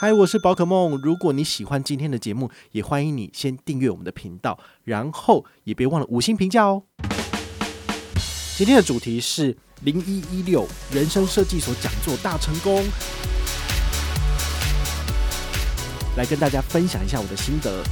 嗨，我是宝可梦。如果你喜欢今天的节目，也欢迎你先订阅我们的频道，然后也别忘了五星评价哦。今天的主题是零一一六人生设计所讲座大成功，来跟大家分享一下我的心得。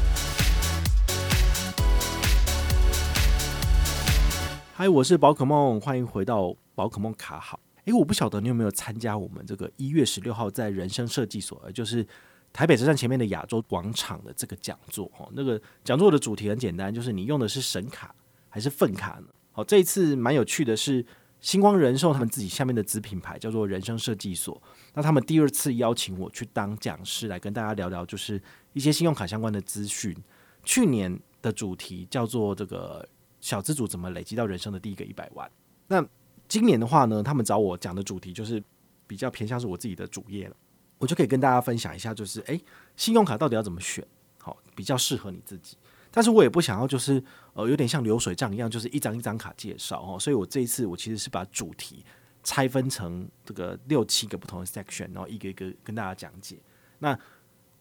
嗨，我是宝可梦，欢迎回到宝可梦卡好。诶，我不晓得你有没有参加我们这个一月十六号在人生设计所，就是台北车站前面的亚洲广场的这个讲座。哈，那个讲座的主题很简单，就是你用的是神卡还是粪卡呢？好，这一次蛮有趣的是，星光人寿他们自己下面的子品牌叫做人生设计所，那他们第二次邀请我去当讲师，来跟大家聊聊就是一些信用卡相关的资讯。去年的主题叫做这个小资组怎么累积到人生的第一个一百万。那今年的话呢，他们找我讲的主题就是比较偏向是我自己的主业了，我就可以跟大家分享一下，就是诶，信用卡到底要怎么选，好，比较适合你自己。但是我也不想要就是呃有点像流水账一样，就是一张一张卡介绍哦。所以我这一次我其实是把主题拆分成这个六七个不同的 section，然后一个一个跟大家讲解。那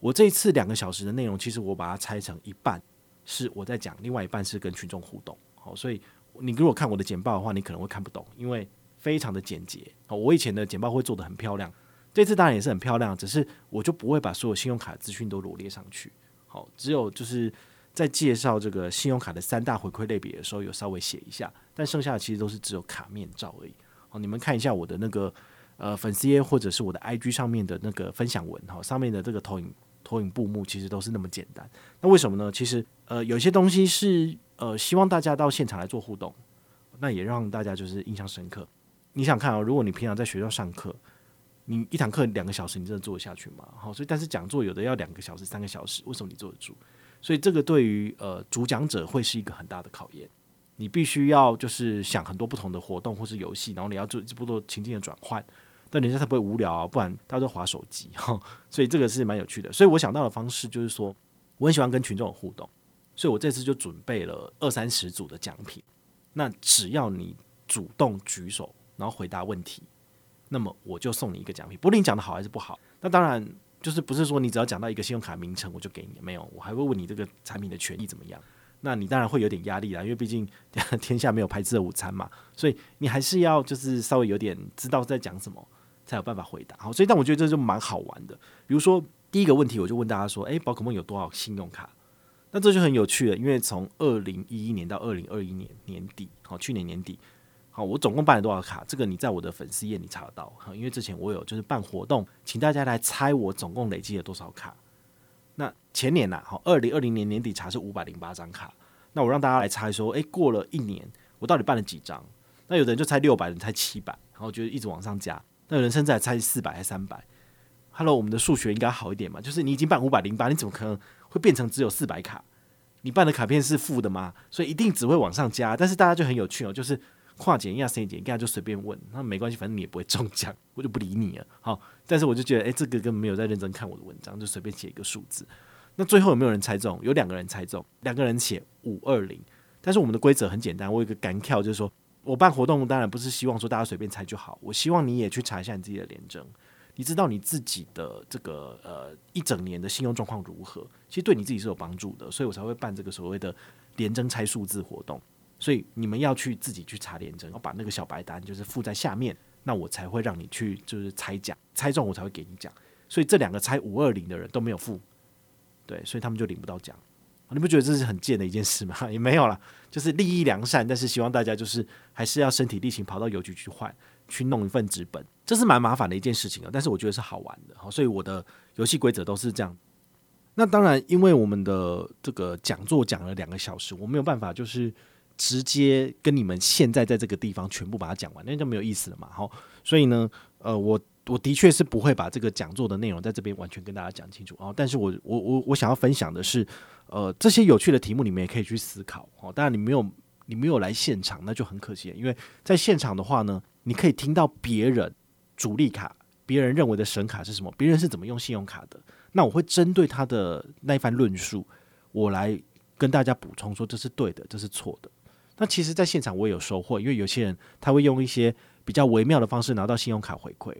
我这一次两个小时的内容，其实我把它拆成一半是我在讲，另外一半是跟群众互动。好，所以。你如果看我的简报的话，你可能会看不懂，因为非常的简洁。我以前的简报会做得很漂亮，这次当然也是很漂亮，只是我就不会把所有信用卡资讯都罗列上去。好，只有就是在介绍这个信用卡的三大回馈类别的时候，有稍微写一下，但剩下的其实都是只有卡面照而已。好，你们看一下我的那个呃粉丝页或者是我的 IG 上面的那个分享文，哈，上面的这个投影投影布幕其实都是那么简单。那为什么呢？其实呃有些东西是。呃，希望大家到现场来做互动，那也让大家就是印象深刻。你想看哦，如果你平常在学校上课，你一堂课两个小时，你真的做得下去吗？好，所以但是讲座有的要两个小时、三个小时，为什么你坐得住？所以这个对于呃主讲者会是一个很大的考验。你必须要就是想很多不同的活动或是游戏，然后你要做这么多情境的转换，但人家才不会无聊啊，不然大家都划手机哈。所以这个是蛮有趣的。所以我想到的方式就是说，我很喜欢跟群众互动。所以我这次就准备了二三十组的奖品，那只要你主动举手，然后回答问题，那么我就送你一个奖品。不论你讲的好还是不好，那当然就是不是说你只要讲到一个信用卡名称我就给你，没有，我还会问你这个产品的权益怎么样。那你当然会有点压力啦，因为毕竟天 下没有白吃的午餐嘛，所以你还是要就是稍微有点知道在讲什么，才有办法回答。好，所以但我觉得这就蛮好玩的。比如说第一个问题，我就问大家说：诶，宝可梦有多少信用卡？那这就很有趣了，因为从二零一一年到二零二一年年底，好，去年年底，好，我总共办了多少卡？这个你在我的粉丝页你查得到，因为之前我有就是办活动，请大家来猜我总共累积了多少卡。那前年呐，好，二零二零年年底查是五百零八张卡，那我让大家来猜说，诶，过了一年我到底办了几张？那有的人就猜六百，人猜七百，然后就一直往上加，那有人甚至还猜四百还是三百。Hello，我们的数学应该好一点嘛？就是你已经办五百零八，你怎么可能会变成只有四百卡？你办的卡片是负的吗？所以一定只会往上加。但是大家就很有趣哦，就是跨检一下、谁检，大家就随便问，那没关系，反正你也不会中奖，我就不理你了。好，但是我就觉得，诶，这个根本没有在认真看我的文章，就随便写一个数字。那最后有没有人猜中？有两个人猜中，两个人写五二零。但是我们的规则很简单，我有一个干跳，就是说我办活动当然不是希望说大家随便猜就好，我希望你也去查一下你自己的廉政。你知道你自己的这个呃一整年的信用状况如何？其实对你自己是有帮助的，所以我才会办这个所谓的联征拆数字活动。所以你们要去自己去查联征，然后把那个小白单就是附在下面，那我才会让你去就是猜奖，猜中我才会给你奖。所以这两个猜五二零的人都没有付，对，所以他们就领不到奖。你不觉得这是很贱的一件事吗？也没有啦，就是利益良善，但是希望大家就是还是要身体力行跑到邮局去换。去弄一份纸本，这是蛮麻烦的一件事情啊。但是我觉得是好玩的，好，所以我的游戏规则都是这样。那当然，因为我们的这个讲座讲了两个小时，我没有办法就是直接跟你们现在在这个地方全部把它讲完，那就没有意思了嘛。好，所以呢，呃，我我的确是不会把这个讲座的内容在这边完全跟大家讲清楚啊。但是我我我我想要分享的是，呃，这些有趣的题目你们也可以去思考哦。当然，你没有你没有来现场，那就很可惜，因为在现场的话呢。你可以听到别人主力卡，别人认为的神卡是什么？别人是怎么用信用卡的？那我会针对他的那一番论述，我来跟大家补充说这是对的，这是错的。那其实，在现场我也有收获，因为有些人他会用一些比较微妙的方式拿到信用卡回馈，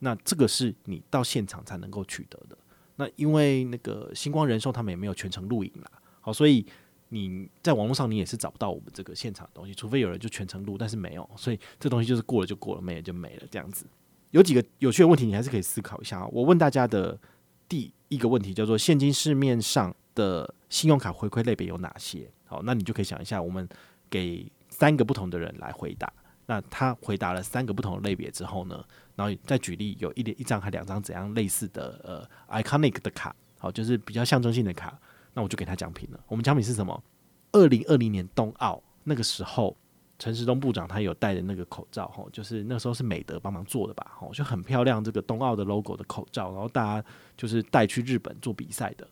那这个是你到现场才能够取得的。那因为那个星光人寿他们也没有全程录影啦，好，所以你在网络上你也是找不到我们这个现场的东西，除非有人就全程录，但是没有，所以这东西就是过了就过了，没了就没了这样子。有几个有趣的问题，你还是可以思考一下。我问大家的第一个问题叫做：现今市面上的信用卡回馈类别有哪些？好，那你就可以想一下，我们给三个不同的人来回答。那他回答了三个不同的类别之后呢，然后再举例，有一点一张还两张怎样类似的呃 iconic 的卡，好，就是比较象征性的卡，那我就给他奖品了。我们奖品是什么？二零二零年冬奥那个时候。陈时东部长他有戴的那个口罩，吼，就是那时候是美德帮忙做的吧，吼，就很漂亮，这个冬奥的 logo 的口罩，然后大家就是带去日本做比赛的，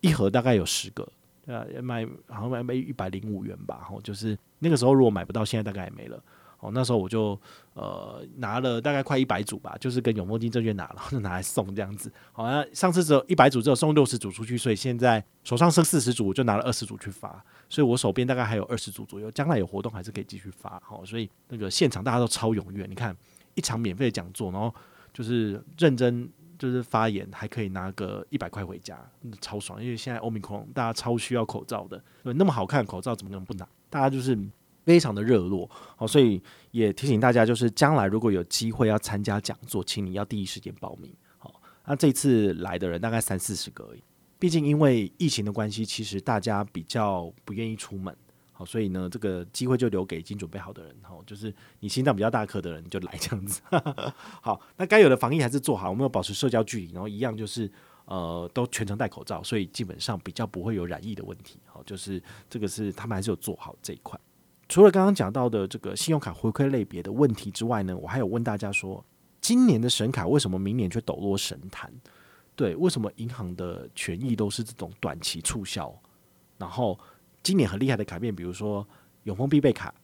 一盒大概有十个，对啊，卖好像卖一百零五元吧，吼，就是那个时候如果买不到，现在大概也没了。哦，那时候我就呃拿了大概快一百组吧，就是跟永丰金证券拿了，然后就拿来送这样子。好像上次只有一百组，只有送六十组出去，所以现在手上剩四十组，我就拿了二十组去发，所以我手边大概还有二十组左右。将来有活动还是可以继续发。好，所以那个现场大家都超踊跃，你看一场免费的讲座，然后就是认真就是发言，还可以拿个一百块回家，超爽。因为现在欧米克大家超需要口罩的，那么好看的口罩怎么能不拿？大家就是。非常的热络，好，所以也提醒大家，就是将来如果有机会要参加讲座，请你要第一时间报名。好，那这次来的人大概三四十个而已，毕竟因为疫情的关系，其实大家比较不愿意出门，好，所以呢，这个机会就留给已经准备好的人，好，就是你心脏比较大颗的人就来这样子。好，那该有的防疫还是做好，我们要保持社交距离，然后一样就是呃都全程戴口罩，所以基本上比较不会有染疫的问题。好，就是这个是他们还是有做好这一块。除了刚刚讲到的这个信用卡回馈类别的问题之外呢，我还有问大家说，今年的神卡为什么明年却抖落神坛？对，为什么银行的权益都是这种短期促销？然后今年很厉害的卡片，比如说永丰必备卡，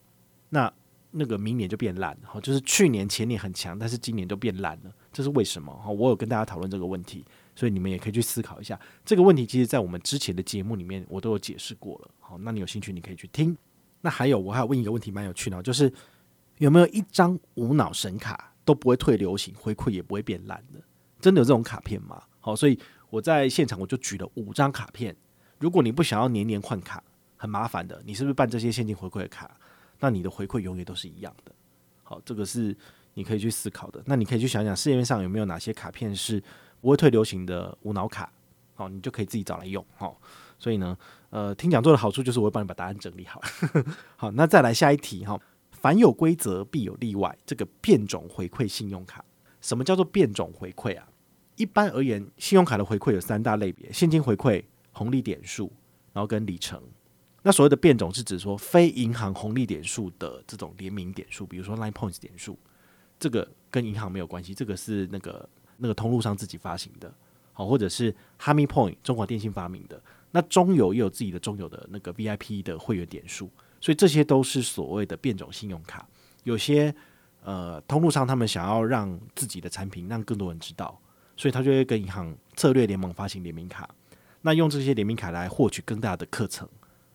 那那个明年就变烂，哈，就是去年前年很强，但是今年就变烂了，这是为什么？哈，我有跟大家讨论这个问题，所以你们也可以去思考一下这个问题。其实，在我们之前的节目里面，我都有解释过了。好，那你有兴趣，你可以去听。那还有，我还要问一个问题，蛮有趣的，就是有没有一张无脑神卡都不会退流行，回馈也不会变烂的？真的有这种卡片吗？好，所以我在现场我就举了五张卡片。如果你不想要年年换卡，很麻烦的，你是不是办这些现金回馈的卡？那你的回馈永远都是一样的。好，这个是你可以去思考的。那你可以去想想市面上有没有哪些卡片是不会退流行的无脑卡？好，你就可以自己找来用。好。所以呢，呃，听讲座的好处就是我会帮你把答案整理好。好，那再来下一题哈。凡有规则必有例外，这个变种回馈信用卡，什么叫做变种回馈啊？一般而言，信用卡的回馈有三大类别：现金回馈、红利点数，然后跟里程。那所谓的变种是指说非银行红利点数的这种联名点数，比如说 Line Points 点数，这个跟银行没有关系，这个是那个那个通路上自己发行的，好，或者是哈密 Point 中华电信发明的。那中友也有自己的中友的那个 VIP 的会员点数，所以这些都是所谓的变种信用卡。有些呃通路上他们想要让自己的产品让更多人知道，所以他就会跟银行策略联盟发行联名卡，那用这些联名卡来获取更大的课程。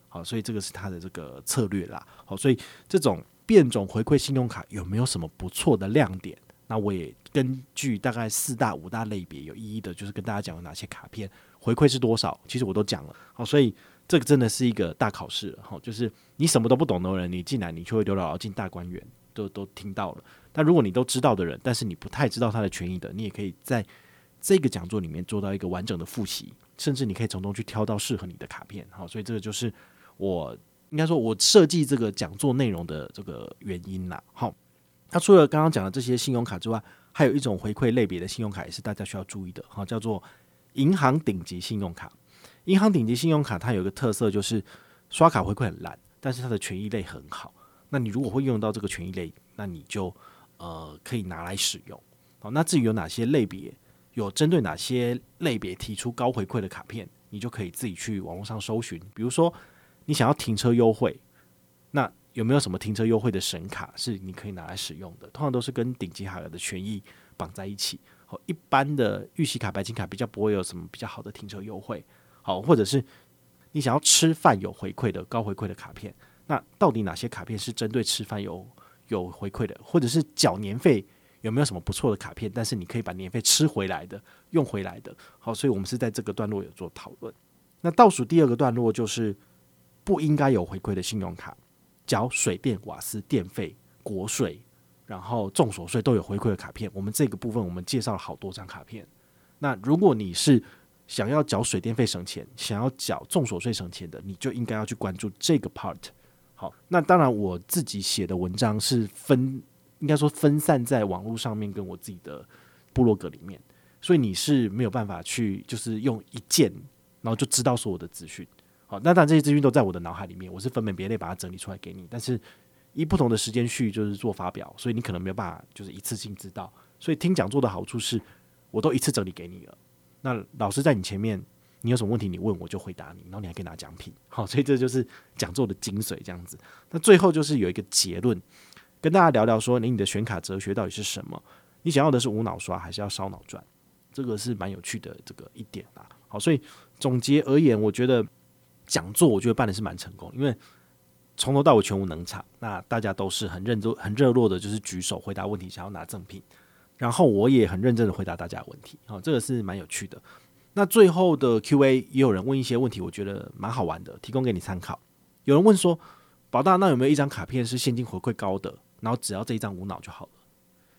好，所以这个是他的这个策略啦。好，所以这种变种回馈信用卡有没有什么不错的亮点？那我也根据大概四大五大类别有一一的，就是跟大家讲有哪些卡片。回馈是多少？其实我都讲了，好，所以这个真的是一个大考试了，哈，就是你什么都不懂的人，你进来你就会刘姥姥进大观园，都都听到了。但如果你都知道的人，但是你不太知道他的权益的，你也可以在这个讲座里面做到一个完整的复习，甚至你可以从中去挑到适合你的卡片，好，所以这个就是我应该说我设计这个讲座内容的这个原因啦。好，那除了刚刚讲的这些信用卡之外，还有一种回馈类别的信用卡也是大家需要注意的，好，叫做。银行顶级信用卡，银行顶级信用卡它有一个特色，就是刷卡回馈很烂，但是它的权益类很好。那你如果会用到这个权益类，那你就呃可以拿来使用。好，那至于有哪些类别，有针对哪些类别提出高回馈的卡片，你就可以自己去网络上搜寻。比如说你想要停车优惠，那有没有什么停车优惠的神卡是你可以拿来使用的？通常都是跟顶级卡的权益绑在一起。一般的预习卡、白金卡比较不会有什么比较好的停车优惠。好，或者是你想要吃饭有回馈的高回馈的卡片，那到底哪些卡片是针对吃饭有有回馈的，或者是缴年费有没有什么不错的卡片，但是你可以把年费吃回来的、用回来的。好，所以我们是在这个段落有做讨论。那倒数第二个段落就是不应该有回馈的信用卡，缴水电、瓦斯、电费、国税，然后综所税都有回馈的卡片。我们这个部分我们介绍了好多张卡片。那如果你是想要缴水电费省钱，想要缴综所税省钱的，你就应该要去关注这个 part。好，那当然我自己写的文章是分，应该说分散在网络上面跟我自己的部落格里面，所以你是没有办法去就是用一键，然后就知道所有的资讯。好，那当然这些资讯都在我的脑海里面，我是分门别类把它整理出来给你，但是以不同的时间序就是做发表，所以你可能没有办法就是一次性知道。所以听讲座的好处是，我都一次整理给你了。那老师在你前面。你有什么问题，你问我就回答你，然后你还可以拿奖品，好，所以这就是讲座的精髓，这样子。那最后就是有一个结论，跟大家聊聊说，你你的选卡哲学到底是什么？你想要的是无脑刷，还是要烧脑赚？这个是蛮有趣的这个一点啊。好，所以总结而言，我觉得讲座我觉得办的是蛮成功，因为从头到尾全无冷场，那大家都是很认真、很热络的，就是举手回答问题，想要拿赠品，然后我也很认真的回答大家的问题，好，这个是蛮有趣的。那最后的 Q&A 也有人问一些问题，我觉得蛮好玩的，提供给你参考。有人问说：“宝大，那有没有一张卡片是现金回馈高的？然后只要这一张无脑就好了？”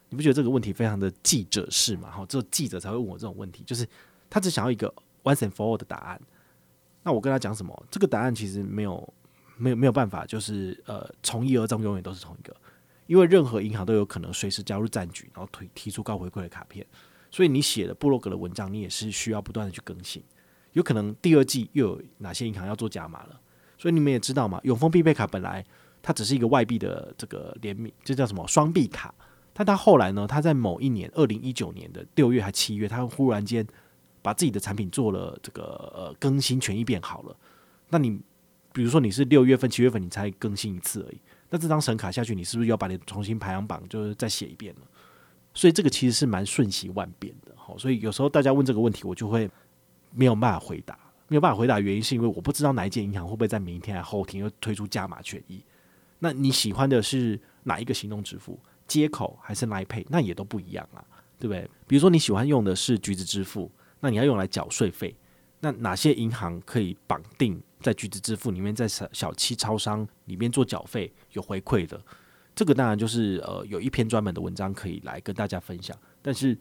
你不觉得这个问题非常的记者式吗？哈，只有记者才会问我这种问题，就是他只想要一个 once and for all 的答案。那我跟他讲什么？这个答案其实没有没有没有办法，就是呃从一而终，永远都是同一个，因为任何银行都有可能随时加入战局，然后推提出高回馈的卡片。所以你写的布洛格的文章，你也是需要不断的去更新。有可能第二季又有哪些银行要做加码了？所以你们也知道嘛，永丰必备卡本来它只是一个外币的这个联名，这叫什么双币卡？但它后来呢，它在某一年，二零一九年的六月还七月，它忽然间把自己的产品做了这个呃更新，权益变好了。那你比如说你是六月份、七月份你才更新一次而已，那这张神卡下去，你是不是要把你重新排行榜就是再写一遍呢？所以这个其实是蛮瞬息万变的，好，所以有时候大家问这个问题，我就会没有办法回答，没有办法回答，原因是因为我不知道哪一间银行会不会在明天后天又推出加码权益。那你喜欢的是哪一个行动支付接口还是 Line Pay？那也都不一样啊，对不对？比如说你喜欢用的是橘子支付，那你要用来缴税费，那哪些银行可以绑定在橘子支付里面，在小小七超商里面做缴费有回馈的？这个当然就是呃，有一篇专门的文章可以来跟大家分享。但是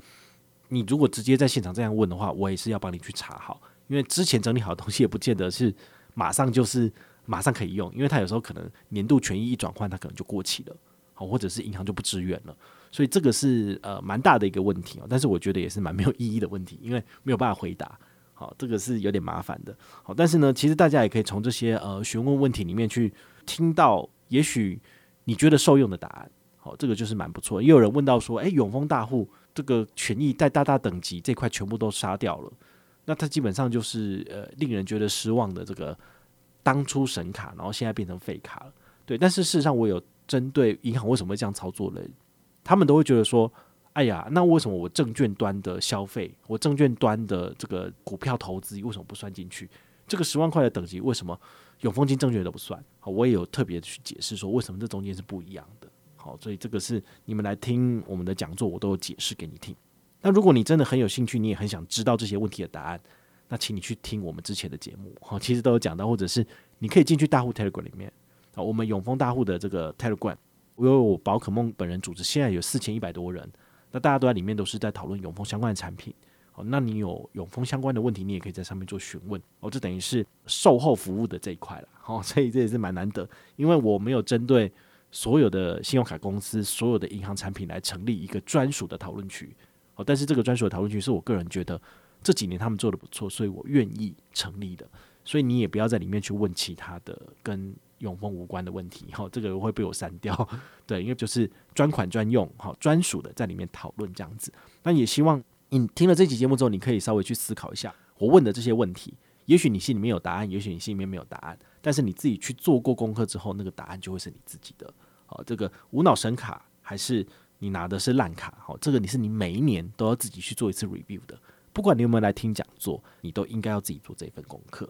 你如果直接在现场这样问的话，我也是要帮你去查好，因为之前整理好的东西也不见得是马上就是马上可以用，因为它有时候可能年度权益一转换，它可能就过期了，好，或者是银行就不支援了。所以这个是呃蛮大的一个问题哦。但是我觉得也是蛮没有意义的问题，因为没有办法回答。好，这个是有点麻烦的。好，但是呢，其实大家也可以从这些呃询问问题里面去听到，也许。你觉得受用的答案，好，这个就是蛮不错。也有人问到说，诶，永丰大户这个权益在大大等级这块全部都杀掉了，那它基本上就是呃令人觉得失望的这个当初神卡，然后现在变成废卡了。对，但是事实上我有针对银行为什么会这样操作嘞？他们都会觉得说，哎呀，那为什么我证券端的消费，我证券端的这个股票投资为什么不算进去？这个十万块的等级为什么？永丰金证券都不算，好，我也有特别去解释说为什么这中间是不一样的，好，所以这个是你们来听我们的讲座，我都有解释给你听。那如果你真的很有兴趣，你也很想知道这些问题的答案，那请你去听我们之前的节目，好，其实都有讲到，或者是你可以进去大户 Telegram 里面，好，我们永丰大户的这个 Telegram，我有宝可梦本人组织，现在有四千一百多人，那大家都在里面，都是在讨论永丰相关的产品。哦，那你有永丰相关的问题，你也可以在上面做询问哦。这等于是售后服务的这一块了，哦，所以这也是蛮难得，因为我没有针对所有的信用卡公司、所有的银行产品来成立一个专属的讨论区。哦，但是这个专属的讨论区是我个人觉得这几年他们做的不错，所以我愿意成立的。所以你也不要在里面去问其他的跟永丰无关的问题，哈，这个会被我删掉。对，因为就是专款专用，好，专属的在里面讨论这样子。那也希望。你听了这期节目之后，你可以稍微去思考一下我问的这些问题。也许你心里面有答案，也许你心里面没有答案。但是你自己去做过功课之后，那个答案就会是你自己的。好，这个无脑神卡还是你拿的是烂卡？好，这个你是你每一年都要自己去做一次 review 的。不管你有没有来听讲座，你都应该要自己做这份功课。